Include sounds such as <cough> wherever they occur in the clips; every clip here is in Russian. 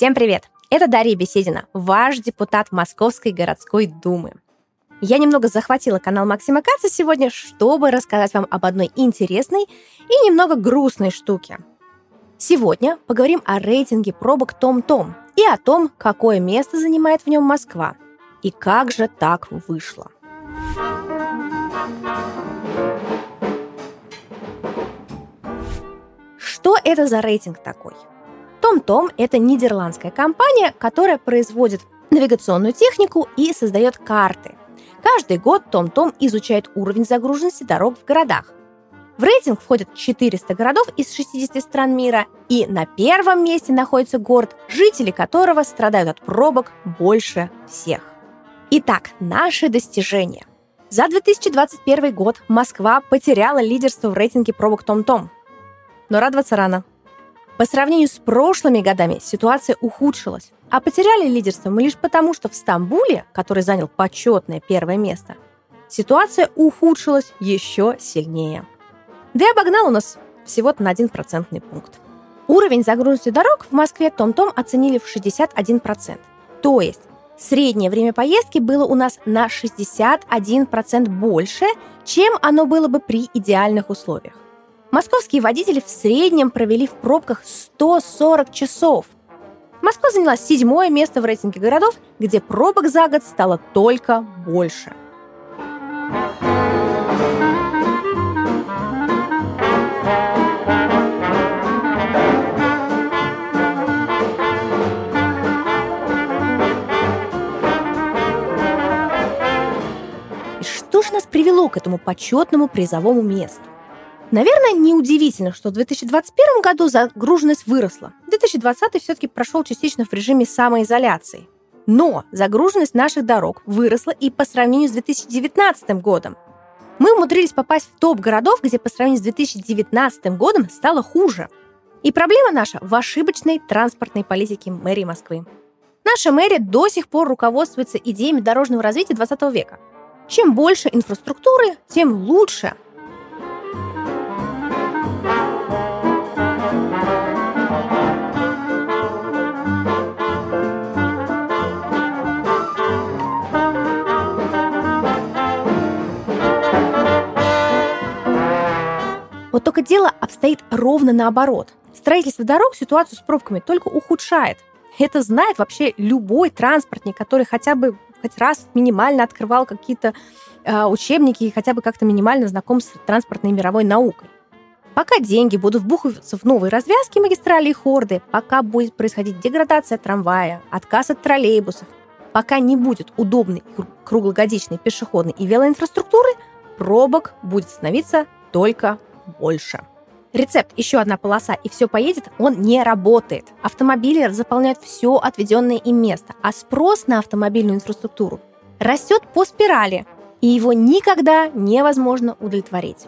Всем привет! Это Дарья Беседина, ваш депутат Московской городской думы. Я немного захватила канал Максима Каца сегодня, чтобы рассказать вам об одной интересной и немного грустной штуке. Сегодня поговорим о рейтинге пробок Том-Том и о том, какое место занимает в нем Москва. И как же так вышло. Что это за рейтинг такой? TomTom – это нидерландская компания, которая производит навигационную технику и создает карты. Каждый год TomTom изучает уровень загруженности дорог в городах. В рейтинг входят 400 городов из 60 стран мира, и на первом месте находится город, жители которого страдают от пробок больше всех. Итак, наши достижения. За 2021 год Москва потеряла лидерство в рейтинге пробок TomTom. Но радоваться рано. По сравнению с прошлыми годами ситуация ухудшилась, а потеряли лидерство мы лишь потому, что в Стамбуле, который занял почетное первое место, ситуация ухудшилась еще сильнее. Да и обогнал у нас всего-то на один процентный пункт. Уровень загруженности дорог в Москве Том-Том оценили в 61%. То есть среднее время поездки было у нас на 61% больше, чем оно было бы при идеальных условиях. Московские водители в среднем провели в пробках 140 часов. Москва заняла седьмое место в рейтинге городов, где пробок за год стало только больше. Что же нас привело к этому почетному призовому месту? Наверное, неудивительно, что в 2021 году загруженность выросла. 2020 все-таки прошел частично в режиме самоизоляции. Но загруженность наших дорог выросла и по сравнению с 2019 годом. Мы умудрились попасть в топ городов, где по сравнению с 2019 годом стало хуже. И проблема наша в ошибочной транспортной политике мэрии Москвы. Наша мэрия до сих пор руководствуется идеями дорожного развития 20 века. Чем больше инфраструктуры, тем лучше – Вот только дело обстоит ровно наоборот. Строительство дорог ситуацию с пробками только ухудшает. Это знает вообще любой транспортник, который хотя бы хоть раз минимально открывал какие-то э, учебники и хотя бы как-то минимально знаком с транспортной мировой наукой. Пока деньги будут вбухиваться в новые развязки магистрали и хорды, пока будет происходить деградация трамвая, отказ от троллейбусов, пока не будет удобной круглогодичной пешеходной и велоинфраструктуры, пробок будет становиться только больше. Рецепт «Еще одна полоса и все поедет» он не работает. Автомобили заполняют все отведенное им место, а спрос на автомобильную инфраструктуру растет по спирали, и его никогда невозможно удовлетворить.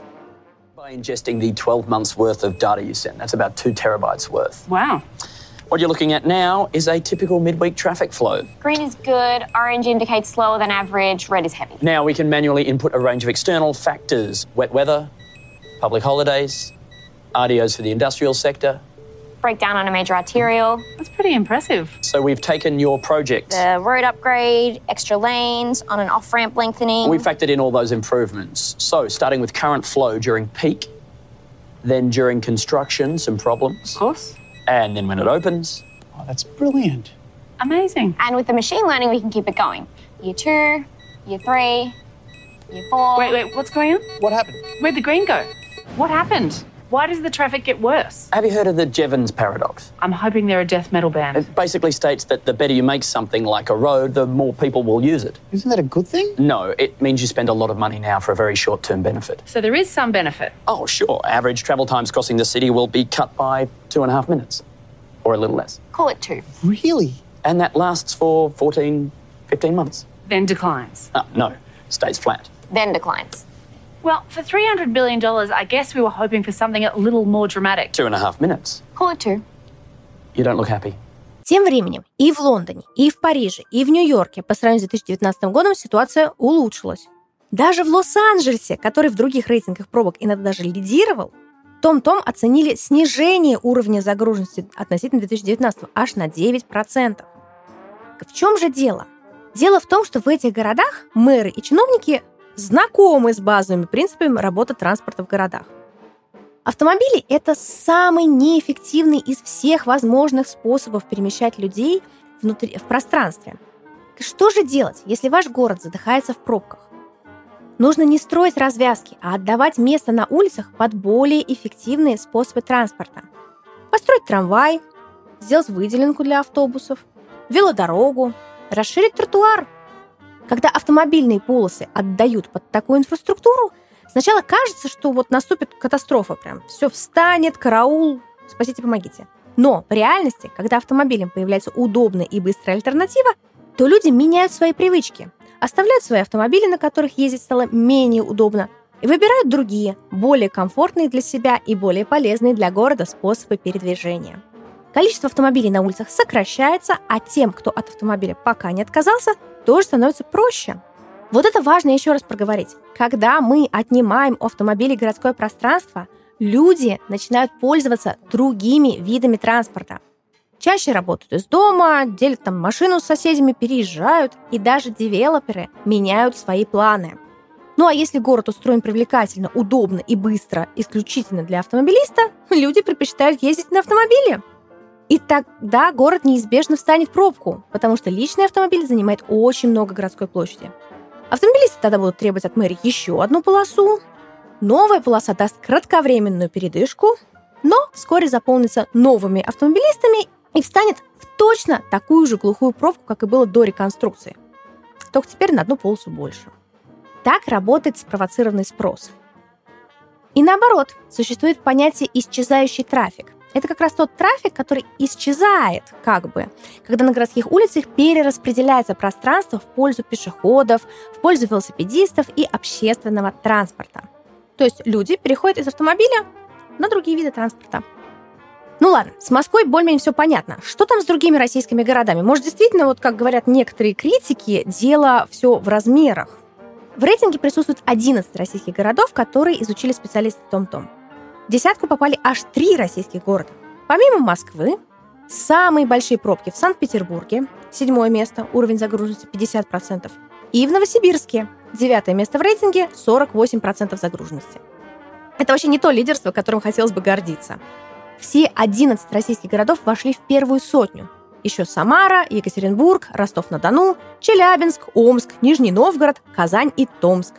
By ingesting the 12 months worth of data you sent, that's about two terabytes worth. Wow. What you're looking at now is a typical midweek traffic flow. Green is good, orange indicates slower than average, red is heavy. Now we can manually input a range of external factors wet weather, public holidays, RDOs for the industrial sector. Breakdown on a major arterial. That's pretty impressive. So we've taken your project. The road upgrade, extra lanes, on and off ramp lengthening. We factored in all those improvements. So starting with current flow during peak, then during construction, some problems. Of course. And then when it opens. Oh, that's brilliant. Amazing. And with the machine learning, we can keep it going. Year two, year three, year four. Wait, wait, what's going on? What happened? Where'd the green go? What happened? Why does the traffic get worse? Have you heard of the Jevons paradox? I'm hoping they're a death metal band. It basically states that the better you make something like a road, the more people will use it. Isn't that a good thing? No, it means you spend a lot of money now for a very short term benefit. So there is some benefit. Oh, sure. Average travel times crossing the city will be cut by two and a half minutes, or a little less. Call it two. Really? And that lasts for 14, 15 months. Then declines. Ah, no, stays flat. Then declines. Well, for $300 billion, I guess we were hoping for something a little more dramatic. Two and a half minutes. Call it two. You don't look happy. Тем временем и в Лондоне, и в Париже, и в Нью-Йорке по сравнению с 2019 годом ситуация улучшилась. Даже в Лос-Анджелесе, который в других рейтингах пробок иногда даже лидировал, Том-Том оценили снижение уровня загруженности относительно 2019 аж на 9%. В чем же дело? Дело в том, что в этих городах мэры и чиновники знакомы с базовыми принципами работы транспорта в городах. Автомобили – это самый неэффективный из всех возможных способов перемещать людей внутри, в пространстве. Что же делать, если ваш город задыхается в пробках? Нужно не строить развязки, а отдавать место на улицах под более эффективные способы транспорта. Построить трамвай, сделать выделенку для автобусов, велодорогу, расширить тротуар. Когда автомобильные полосы отдают под такую инфраструктуру, сначала кажется, что вот наступит катастрофа прям. Все встанет, караул, спасите, помогите. Но в реальности, когда автомобилям появляется удобная и быстрая альтернатива, то люди меняют свои привычки – оставляют свои автомобили, на которых ездить стало менее удобно, и выбирают другие, более комфортные для себя и более полезные для города способы передвижения. Количество автомобилей на улицах сокращается, а тем, кто от автомобиля пока не отказался, тоже становится проще. Вот это важно еще раз проговорить. Когда мы отнимаем у автомобилей городское пространство, люди начинают пользоваться другими видами транспорта – чаще работают из дома, делят там машину с соседями, переезжают, и даже девелоперы меняют свои планы. Ну а если город устроен привлекательно, удобно и быстро, исключительно для автомобилиста, <laughs> люди предпочитают ездить на автомобиле. И тогда город неизбежно встанет в пробку, потому что личный автомобиль занимает очень много городской площади. Автомобилисты тогда будут требовать от мэрии еще одну полосу. Новая полоса даст кратковременную передышку, но вскоре заполнится новыми автомобилистами и встанет в точно такую же глухую пробку, как и было до реконструкции. Только теперь на одну полосу больше. Так работает спровоцированный спрос. И наоборот, существует понятие «исчезающий трафик». Это как раз тот трафик, который исчезает, как бы, когда на городских улицах перераспределяется пространство в пользу пешеходов, в пользу велосипедистов и общественного транспорта. То есть люди переходят из автомобиля на другие виды транспорта. Ну ладно, с Москвой более-менее все понятно. Что там с другими российскими городами? Может, действительно, вот как говорят некоторые критики, дело все в размерах? В рейтинге присутствует 11 российских городов, которые изучили специалисты Том-Том. В десятку попали аж три российских города. Помимо Москвы, самые большие пробки в Санкт-Петербурге, седьмое место, уровень загруженности 50%, и в Новосибирске, девятое место в рейтинге, 48% загруженности. Это вообще не то лидерство, которым хотелось бы гордиться. Все 11 российских городов вошли в первую сотню. Еще Самара, Екатеринбург, Ростов-на-Дону, Челябинск, Омск, Нижний Новгород, Казань и Томск.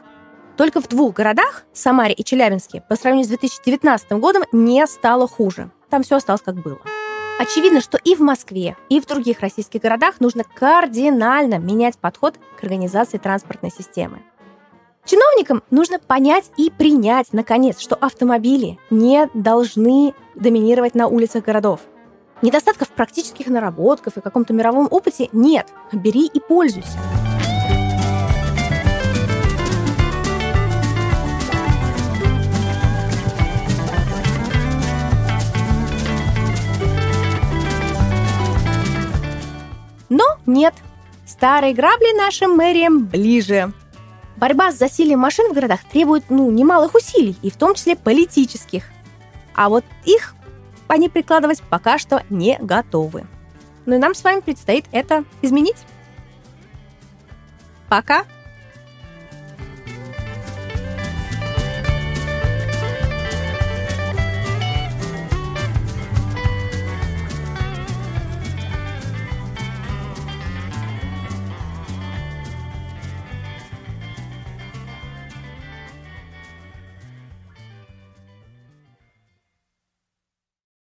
Только в двух городах, Самаре и Челябинске, по сравнению с 2019 годом не стало хуже. Там все осталось как было. Очевидно, что и в Москве, и в других российских городах нужно кардинально менять подход к организации транспортной системы. Чиновникам нужно понять и принять, наконец, что автомобили не должны доминировать на улицах городов. Недостатков практических наработках и каком-то мировом опыте нет. Бери и пользуйся. Нет, старые грабли нашим мэриям ближе. Борьба с засилием машин в городах требует ну, немалых усилий, и в том числе политических. А вот их они прикладывать пока что не готовы. Ну и нам с вами предстоит это изменить. Пока!